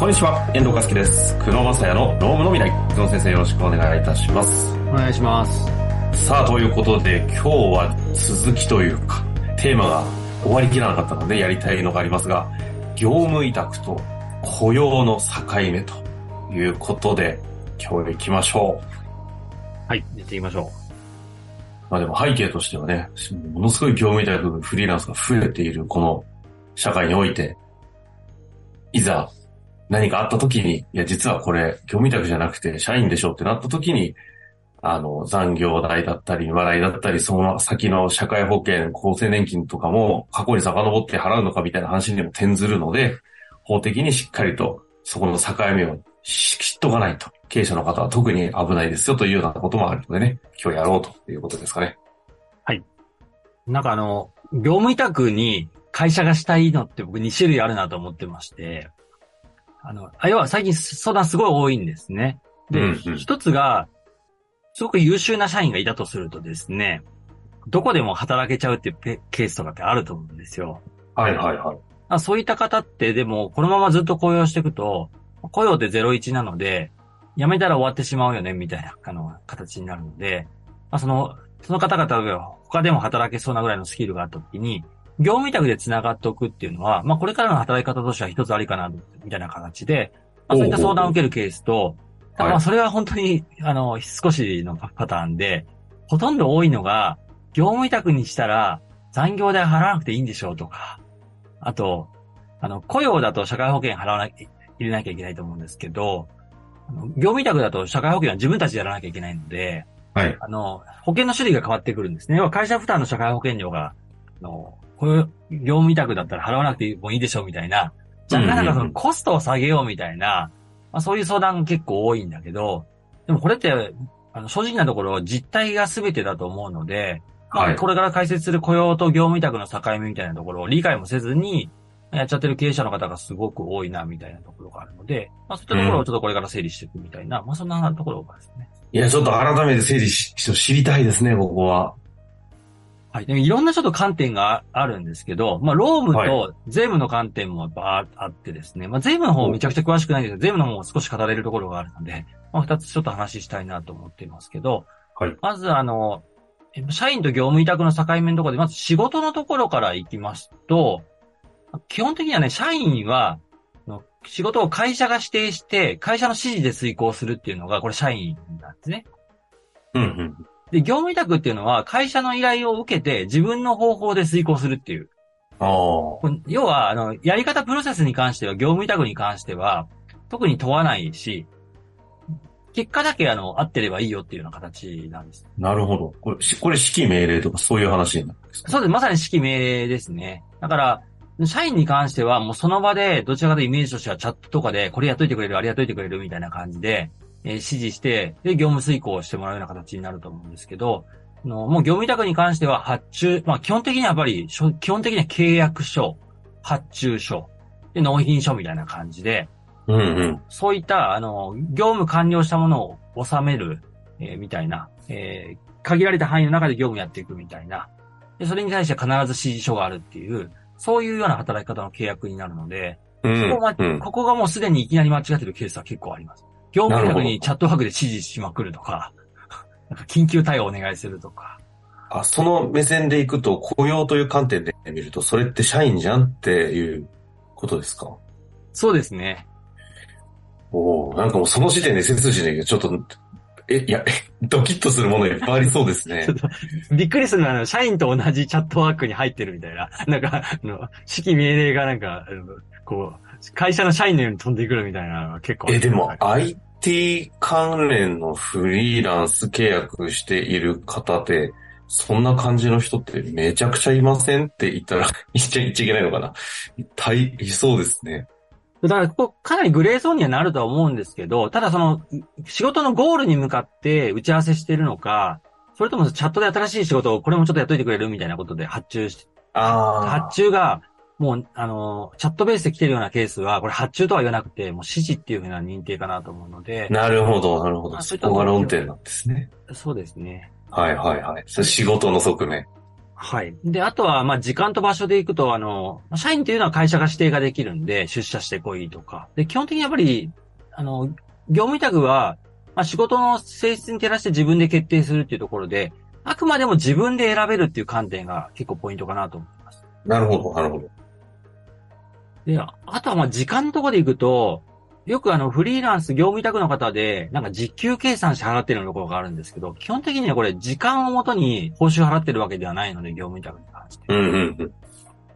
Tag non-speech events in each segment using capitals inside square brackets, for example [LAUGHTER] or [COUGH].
こんにちは、遠藤和樹です。久野正也のロームの未来。久野先生よろしくお願いいたします。お願いします。さあ、ということで、今日は続きというか、テーマが終わりきらなかったのでやりたいのがありますが、業務委託と雇用の境目ということで、今日行きましょう。はい、やっていきましょまあでも背景としてはね、ものすごい業務委託フリーランスが増えているこの社会において、いざ何かあった時に、いや実はこれ業務委託じゃなくて社員でしょってなった時に、あの残業代だったり、笑いだったり、その先の社会保険、厚生年金とかも過去に遡って払うのかみたいな話にも転ずるので、法的にしっかりとそこの境目を知っとかないと。経営者の方は特に危ないですよというようなこともあるのでね、今日やろうということですかね。う。なんかあの、業務委託に会社がしたいのって僕2種類あるなと思ってまして、あの、あ要は最近相談すごい多いんですね。で、うんうん一つが、すごく優秀な社員がいたとするとですね、どこでも働けちゃうっていうペケースとかってあると思うんですよ。はいはいはい。あそういった方って、でも、このままずっと雇用していくと、雇用って01なので、辞めたら終わってしまうよね、みたいな、あの、形になるので、まあ、その、その方々が他でも働けそうなぐらいのスキルがあったときに、業務委託で繋がっておくっていうのは、まあ、これからの働き方としては一つありかな、みたいな形で、まあ、そういった相談を受けるケースと、はいまあ、それは本当に、あの、少しのパターンで、ほとんど多いのが、業務委託にしたら残業代払わなくていいんでしょうとか、あと、あの、雇用だと社会保険払わなきゃ、入れなきゃいけないと思うんですけど、あの業務委託だと社会保険は自分たちでやらなきゃいけないので、はい。あの、保険の種類が変わってくるんですね。要は会社負担の社会保険料が、あの、こういう業務委託だったら払わなくてもいいでしょうみたいな、若干なんかそのコストを下げようみたいな、まあ、そういう相談が結構多いんだけど、でもこれって、あの、正直なところ実態が全てだと思うので、まあ、はいこれから解説する雇用と業務委託の境目みたいなところを理解もせずに、やっちゃってる経営者の方がすごく多いな、みたいなところがあるので、まあそういったところをちょっとこれから整理していくみたいな、まあそんなところがですね。いや、ちょっと改めて整理し、知りたいですね、ここは。はい。でもいろんなちょっと観点があるんですけど、まあ、労務はと税務の観点もやっぱああってですね、まあ、税務の方めちゃくちゃ詳しくないんですけど、税務の方も少し語れるところがあるので、まあ、二つちょっと話したいなと思っていますけど、はい。まずあの、え社員と業務委託の境目のところで、まず仕事のところから行きますと、基本的にはね、社員は、仕事を会社が指定して、会社の指示で遂行するっていうのが、これ社員なんですね。うんうん。で、業務委託っていうのは、会社の依頼を受けて、自分の方法で遂行するっていう。ああ。要は、あの、やり方プロセスに関しては、業務委託に関しては、特に問わないし、結果だけ、あの、合ってればいいよっていうような形なんです。なるほど。これ、しこれ指揮命令とかそういう話になるんですか？そうです。まさに指揮命令ですね。だから、社員に関しては、もうその場で、どちらかというとイメージとしてはチャットとかで、これやっといてくれる、あれやっといてくれるみたいな感じで、えー指示して、で、業務遂行してもらうような形になると思うんですけど、あのもう業務委託に関しては発注、まあ基本的にはやっぱり、しょ基本的には契約書、発注書、で、納品書みたいな感じで、うんうん。そういった、あの、業務完了したものを収める、えーみたいな、えー限られた範囲の中で業務やっていくみたいな。で、それに対して必ず指示書があるっていう、そういうような働き方の契約になるので、うんここが、うん。ここがもうすでにいきなり間違ってるケースは結構あります。業務委託にチャットワークで指示しまくるとか、なんか緊急対応お願いするとか。あ、その目線でいくと、雇用という観点で見ると、それって社員じゃんっていうことですか？そうですね。おおなんかもうその時点で背筋でちょっと、え、いや、えドキッとするものいっぱいありそうですね [LAUGHS] ちょ。っとびっくりするのは、あの、社員と同じチャットワークに入ってるみたいな。なんか、あの、指揮命令がなんか、こう、会社の社員のように飛んでくるみたいなのが結構え、でも IT 関連のフリーランス契約している方で、そんな感じの人ってめちゃくちゃいませんって言ったら言っちゃ言っちゃいけないのかな。いっぱいいそうですね。だから、ここ、かなりグレーゾーンにはなるとは思うんですけど、ただその、仕事のゴールに向かって打ち合わせしてるのか、それともチャットで新しい仕事をこれもちょっとやっといてくれるみたいなことで発注し、あ発注が、もう、あの、チャットベースで来てるようなケースは、これ発注とは言わなくて、もう指示っていうふうな認定かなと思うのであ。、なるほど、なるほど。あそこが論点なんですね。そうですね。はいはいはい。それ仕事の側面。はい。で、あとは、まあ、時間と場所で行くと、あの、社員っていうのは会社が指定ができるんで、出社してこいとか。で、基本的にやっぱり、あの、業務委託は、まあ、仕事の性質に照らして自分で決定するっていうところで、あくまでも自分で選べるっていう観点が結構ポイントかなと思います。なるほど、なるほど。で、あとはまあ時間のところで行くと、よくあのフリーランス業務委託の方で、なんか時給計算して払ってるところがあるんですけど、基本的にはこれ時間をもとに報酬払ってるわけではないので、業務委託に関して。うんうんうん。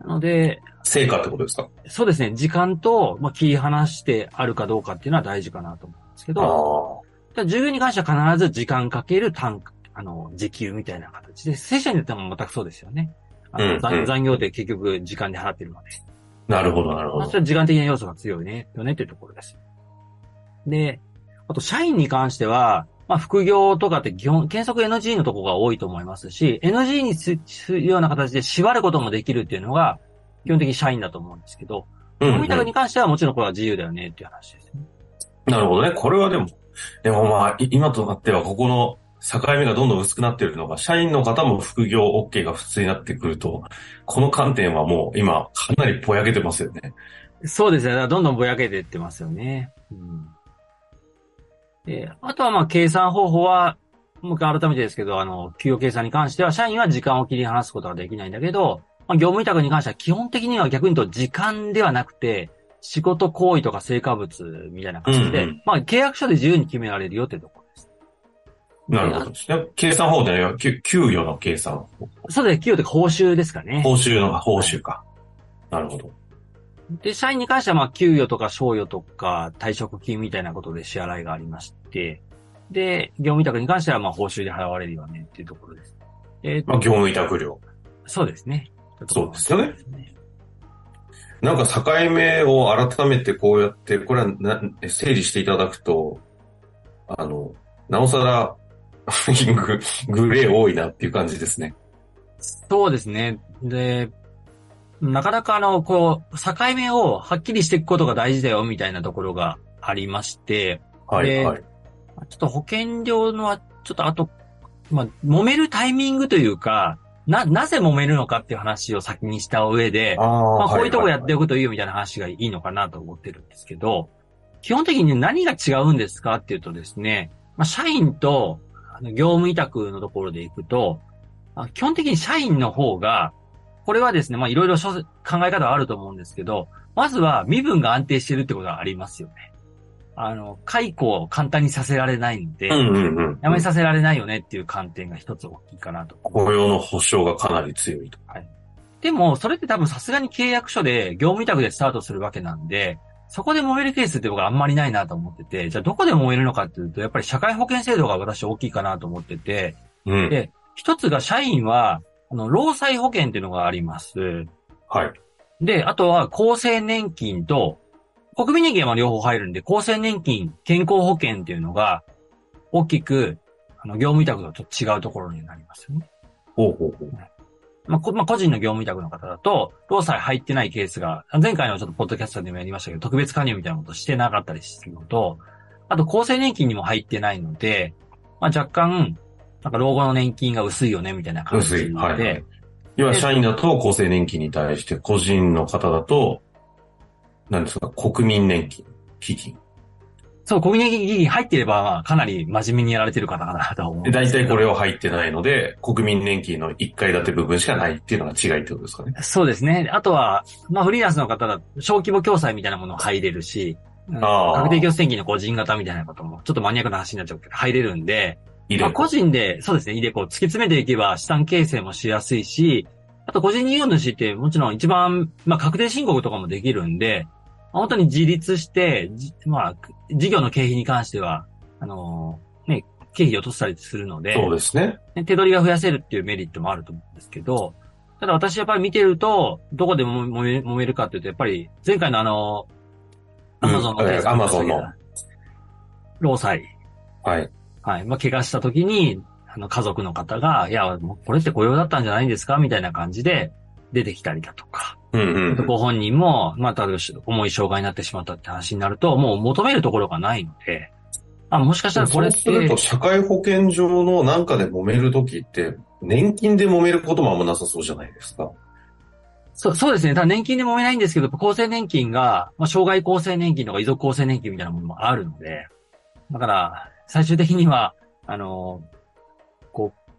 なので、成果ってことですか？そうですね、時間と、まあ、切り離してあるかどうかっていうのは大事かなと思うんですけあど、従業員に関しては必ず時間かける単価、あの、時給みたいな形で、正社員によっても全くそうですよね。あのうんうん残残業って結局時間で払ってるので。なるほど、なるほまあ、どそ。れは時間的な要素が強いね、よねっていうところです。で、あと、社員に関しては、まあ、副業とかって基本、原則 NG のところが多いと思いますし、NG にするような形で縛ることもできるっていうのが、基本的に社員だと思うんですけど、うんうん業務委託に関してはもちろんこれは自由だよねっていう話ですね。なるほどね。これはでも、でもまあ、い今となってはここの境目がどんどん薄くなっているのが、社員の方も副業 OK が普通になってくると、この観点はもう今かなりぼやけてますよね。そうですね。どんどんぼやけていってますよね。うん。で、あとはまあ計算方法は、もう一回改めてですけど、あの、給与計算に関しては、社員は時間を切り離すことができないんだけど、まあ、業務委託に関しては基本的には逆に言うと時間ではなくて、仕事行為とか成果物みたいな感じで、うんうんまあ契約書で自由に決められるよっていうところ。なるほどですね。計算方法では、給給与の計算。そうです。給与とか報酬ですかね。報酬の報酬か。なるほど。で、社員に関しては、まあ、給与とか賞与とか退職金みたいなことで支払いがありまして、で、業務委託に関しては、まあ、報酬で払われるよねっていうところです。えーまあ、業務委託料。そうですね。そうですよね。なんか境目を改めてこうやって、これはな整理していただくと、あの、なおさらググレー多いなっていう感じですね。そうですね。で、なかなかあの、こう、境目をはっきりしていくことが大事だよみたいなところがありまして、はい、ではい。ちょっと保険料のは、ちょっとあと、まあ、揉めるタイミングというか、な、なぜ揉めるのかっていう話を先にした上で、ああまあ、こういうとこやってよおくといいよみたいな話がいいのかなと思ってるんですけど、基本的に何が違うんですかっていうとですね、まあ、社員とあの業務委託のところでいくと、あ基本的に社員の方が、これはですね、まあいろいろ諸考え方はあると思うんですけど、まずは身分が安定してるってことはありますよね。あの、解雇を簡単にさせられないんで、うんうんうん。辞めさせられないよねっていう観点が一つ大きいかなと。雇用の保障がかなり強いと。でも、それって多分さすがに契約書で業務委託でスタートするわけなんで、そこで揉めるケースって僕はあんまりないなと思ってて、じゃあどこで揉めるのかっていうと、やっぱり社会保険制度が私大きいかなと思ってて、うん。で、一つが社員は、あの、労災保険っていうのがあります。はい。で、あとは厚生年金と、国民年金は両方入るんで、厚生年金、健康保険っていうのが、大きく、あの、業務委託とちょっと違うところになりますよね。ほうほうほう。まあ、こまあ、個人の業務委託の方だと、労災入ってないケースが、前回のちょっとポッドキャストでもやりましたけど、特別加入みたいなことしてなかったりするのと、あと厚生年金にも入ってないので、まあ、若干、なんか老後の年金が薄いよね、みたいな感じで、薄い。はい、はい。要は社員だと厚生年金に対して、個人の方だと、何ですか、国民年金、基金。そう、国民年金基金入っていれば、まあ、かなり真面目にやられてる方かなとは思う大体これは入ってないので、国民年金の1階建て部分しかないっていうのが違いってことですかね。そうですね。あとは、まあ、フリーランスの方だと、小規模共済みたいなもの入れるし、確定拠出年金の個人型みたいなことも、ちょっとマニアックな話になっちゃうけど、入れるんで、まあ、個人で、そうですね、イデコを突き詰めていけば資産形成もしやすいし、あと個人事業主ってもちろん一番、まあ確定申告とかもできるんで、まあ本当に自立して、じまあ、事業の経費に関しては、あのーね、経費を落としたりするので、そうですね。ね手取りが増やせるっていうメリットもあると思うんですけど、ただ私やっぱり見てると、どこでも揉め揉めるかっていうと、やっぱり前回のあの、アマゾンのケースうん Amazon の労災。はい。はい。まあ、怪我した時に、あの、家族の方が、いや、もうこれって雇用だったんじゃないんですかみたいな感じで出てきたりだとか。うんうん。ご本人も、まあ、例えば重い障害になってしまったって話になると、もう求めるところがないので、あ、もしかしたらこれって、そうすると、社会保険上のなんかで揉めるときって、年金で揉めることもあんまなさそうじゃないですか。そう、そうですね。ただ年金で揉めないんですけど、厚生年金が、まあ、障害厚生年金とか遺族厚生年金みたいなものもあるので、だから、最終的には、あの、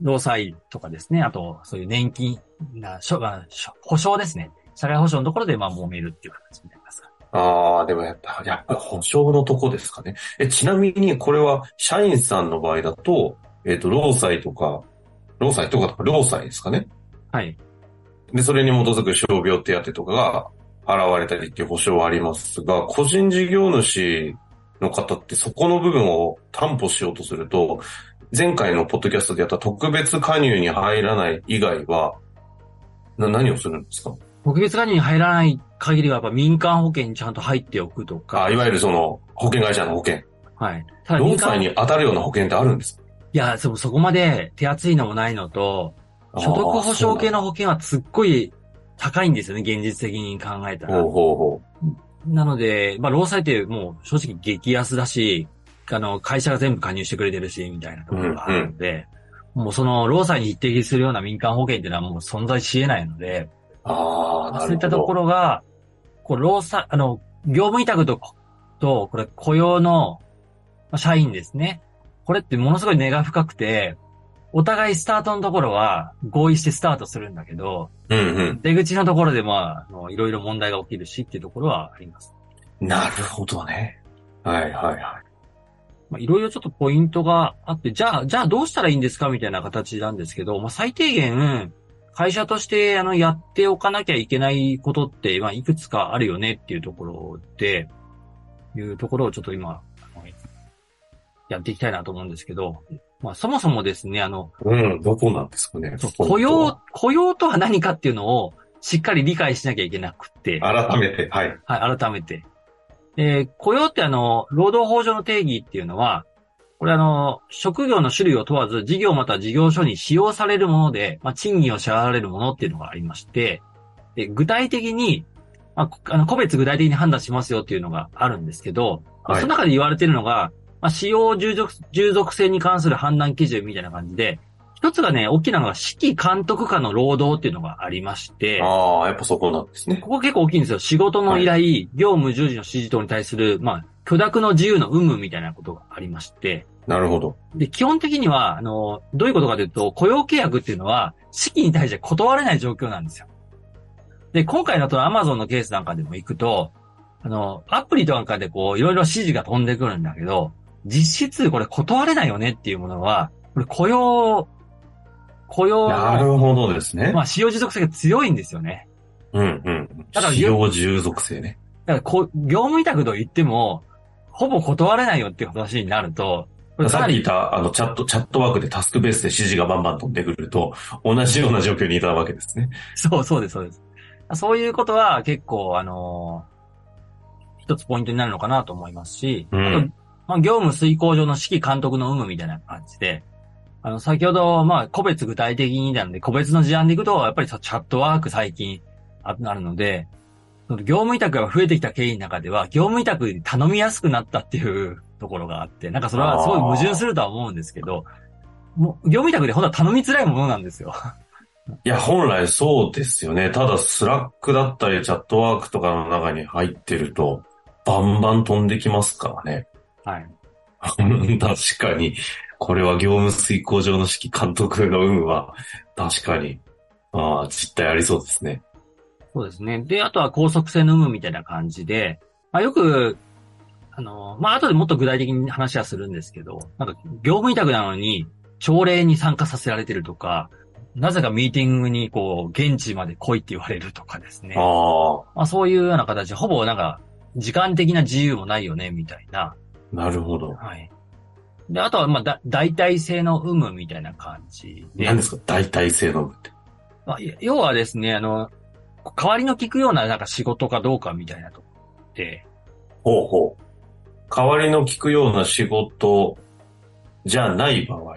労災とかですね、あと、そういう年金、な、しょ、あしょ保障ですね。社会保障のところで、まあ、揉めるっていう形になりますか。ああ、でもやっぱ、やっぱ保証のとこですかね。え、ちなみにこれは社員さんの場合だと、えっ、と、労災とか、労災とかとか、労災ですかね。はい。で、それに基づく傷病手当とかが払われたりっていう保証はありますが、個人事業主の方ってそこの部分を担保しようとすると、前回のポッドキャストでやった特別加入に入らない以外は、な、何をするんですか？特別加入に入らない限りは、やっぱ民間保険にちゃんと入っておくとか。あ、いわゆるその、保険会社の保険。はい。ただ労災に当たるような保険ってあるんですか？いや、そ、そこまで手厚いのもないのと、所得保障系の保険はすっごい高いんですよね、現実的に考えたら。ほうほうほなので、まあ、労災ってもう正直激安だし、あの、会社が全部加入してくれてるし、みたいなところがあるので、もうその労災に匹敵するような民間保険っていうのはもう存在し得ないので、う。ああ、なるほど。そういったところが、こう、労災、あの、業務委託と、と、これ雇用のまあ社員ですね。これってものすごい根が深くて、お互いスタートのところは合意してスタートするんだけど、うんうん。出口のところでまあ、いろいろ問題が起きるしっていうところはあります。なるほどね。はいはいはい。まあ、いろいろちょっとポイントがあって、じゃあ、じゃあどうしたらいいんですかみたいな形なんですけど、まあ、最低限、会社として、あの、やっておかなきゃいけないことって、まあ、いくつかあるよねっていうところで、いうところをちょっと今、やっていきたいなと思うんですけど、まあ、そもそもですね、あの、うん、どこなんですかね。雇用は、雇用とは何かっていうのをしっかり理解しなきゃいけなくって、改めて、はい。はい、改めて。えー雇用ってあの、労働法上の定義っていうのは、これあの、職業の種類を問わず、事業または事業所に使用されるもので、まあ、賃金を支払われるものっていうのがありまして、で具体的に、まあこ、あの、個別具体的に判断しますよっていうのがあるんですけど、まあはい。その中で言われてるのが、まあ、使用従属従属性に関する判断基準みたいな感じで、一つがね、大きなのが指揮監督下の労働っていうのがありまして、ああ、やっぱそこなんですね。ここ結構大きいんですよ。仕事の依頼、業務従事の指示等に対する、まあ、許諾の自由の有無みたいなことがありまして、なるほど。で、基本的には、あの、どういうことかというと、雇用契約っていうのは、指揮に対して断れない状況なんですよ。で、今回だと Amazon のケースなんかでも行くと、あの、アプリとかでこう、いろいろ指示が飛んでくるんだけど、実質これ断れないよねっていうものは、これ雇用、雇用なるほどですね。まあ、使用持続性が強いんですよね。うんうん。だから使用従属性ね。だからこう、業務委託と言っても、ほぼ断れないよっていう話になると、さっき言った、あの、チャット、チャットワークでタスクベースで指示がバンバン飛んでくると、同じような状況にいたわけですね。そうそうです、そうです。そういうことは結構、あのー一つポイントになるのかなと思いますし、うんあとまあ、業務遂行上の指揮監督の有無みたいな感じで、あの、先ほど、まあ、個別具体的になんで、個別の事案でいくと、やっぱりチャットワーク最近ああるので、その業務委託が増えてきた経緯の中では、業務委託に頼みやすくなったっていうところがあって、なんかそれはすごい矛盾するとは思うんですけど、もう業務委託で本当は頼みづらいものなんですよ。いや、本来そうですよね。ただ、 Slack だったり、 Chatwork とかの中に入ってると、バンバン飛んできますからね。はい。[LAUGHS] 確かに、これは業務遂行上の指揮監督の有無は、確かに、ああ、実態ありそうですね。そうですね。で、あとは拘束性の有無みたいな感じで、まあ、よく、あの、まあ、後でもっと具体的に話はするんですけど、なんか、業務委託なのに、朝礼に参加させられてるとか、なぜかミーティングにこう、現地まで来いって言われるとかですね。ああ、まあ、そういうような形で、ほぼなんか、時間的な自由もないよね、みたいな。なるほど。はい。で、あとは、まあ、だ、代替性の有無みたいな感じで。何ですか？代替性の有無って。まあ、い要はですね、あの、代わりの効くようななんか仕事かどうかみたいなとほうほう。代わりの効くような仕事じゃない場合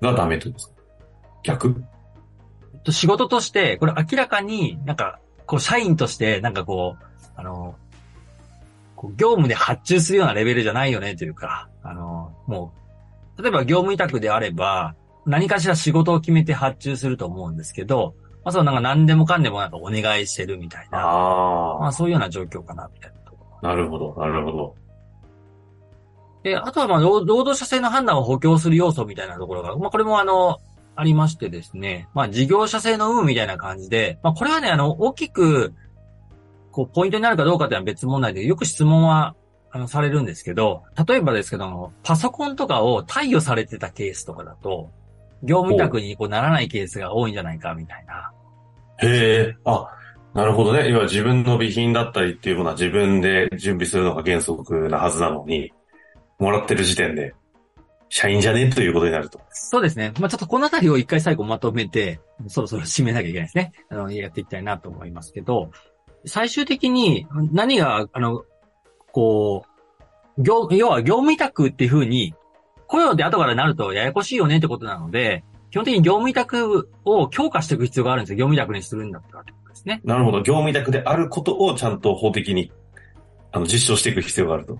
がダメというんですか？逆？と仕事として、これ明らかになんか、こう、社員として、なんかこう、あの、こう業務で発注するようなレベルじゃないよねというか、あの、もう、例えば業務委託であれば、何かしら仕事を決めて発注すると思うんですけど、まあ、そうなんか何でもかんでもなんかお願いしてるみたいな、あまあそういうような状況かな、みたいなところ。あ、なるほど、なるほど。で、あとはまあ労労働者性の判断を補強する要素みたいなところが、まあこれもあの、ありましてですね、まあ事業者性の有無みたいな感じで、まあこれはね、あの、大きく、こう、ポイントになるかどうかっていうのは別問題で、よく質問は、あの、されるんですけど、例えばですけど、パソコンとかを貸与されてたケースとかだと、業務委託にこうならないケースが多いんじゃないか、みたいな。へえ、あ、なるほどね。要は自分の備品だったりっていうものは自分で準備するのが原則なはずなのに、もらってる時点で、社員じゃねということになると。そうですね。まあちょっとこのあたりを一回最後まとめて、そろそろ締めなきゃいけないですね。あの、やっていきたいなと思いますけど、最終的に何が、あの、こう、業、要は業務委託っていう風に、雇用で後からなるとややこしいよねってことなので、基本的に業務委託を強化していく必要があるんですよ。業務委託にするんだったらってことですね。なるほど。業務委託であることをちゃんと法的に、あの、実証していく必要があると。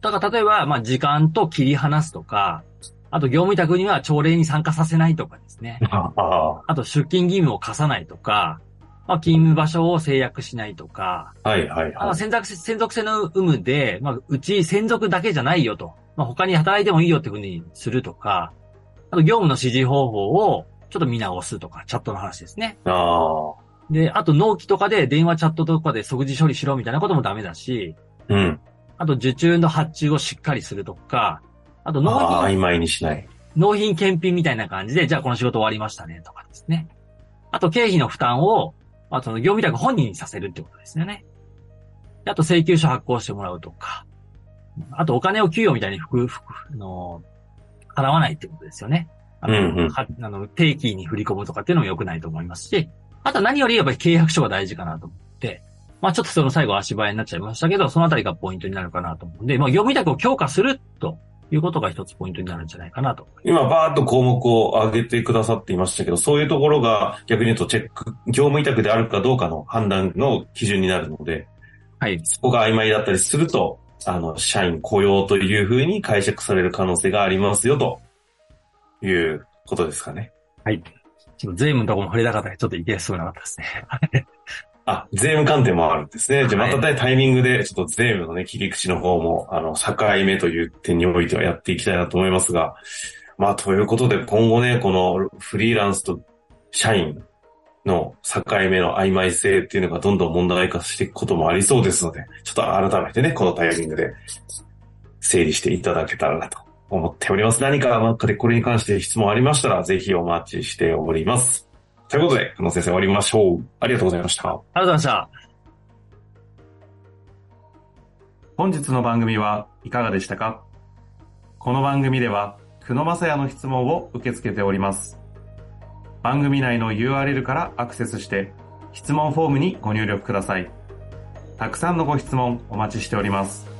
だから例えば、まあ時間と切り離すとか、あと業務委託には朝礼に参加させないとかですね。ああ。あと出勤義務を課さないとか、まあ勤務場所を制約しないとか、はいはいはい。あの専属専属性の有無で、まあうち専属だけじゃないよと。まあ他に働いてもいいよっていうふうにするとか、あと業務の指示方法をちょっと見直すとか、チャットの話ですね。ああ。で、あと納期とかで電話チャットとかで即時処理しろみたいなこともダメだし、うん。あと受注の発注をしっかりするとか、あと納ああ、品、曖昧にしない。納品検品みたいな感じで、じゃあこの仕事終わりましたねとかですね。あと経費の負担を、あと業務委託本人にさせるってことですよね。であと請求書発行してもらうとか。あとお金を給与みたいに服、服、あの、払わないってことですよね。あの、うんうんはあの定期に振り込むとかっていうのも良くないと思いますし、あとは何よりやっぱり契約書が大事かなと思って、まあちょっとその最後足早になっちゃいましたけど、そのあたりがポイントになるかなと思うんで、まあ業務委託を強化するということが一つポイントになるんじゃないかなと。今、バーッと項目を上げてくださっていましたけど、そういうところが逆に言うとチェック、業務委託であるかどうかの判断の基準になるので、はい。そこが曖昧だったりすると、あの、社員雇用というふうに解釈される可能性がありますよ、ということですかね。はい。ちょっと税務のところも触れたかったらちょっといけそうなかったですね。あ、税務観点もあるんですね。じゃあはいまたねタイミングで、ちょっと税務のね、切り口の方も、あの、境目という点においてはやっていきたいなと思いますが、まあ、ということで、今後ね、このフリーランスと社員の境目の曖昧性っていうのがどんどん問題化していくこともありそうですので、ちょっと改めてね、このタイミングで整理していただけたらなと思っております。何か、まあ、これに関して質問ありましたら、ぜひお待ちしております。ということで、この先生終わりましょう。ありがとうございました。ありがとうございました。本日の番組はいかがでしたか？この番組では、久野正也の質問を受け付けております。番組内の URL からアクセスして、質問フォームにご入力ください。たくさんのご質問お待ちしております。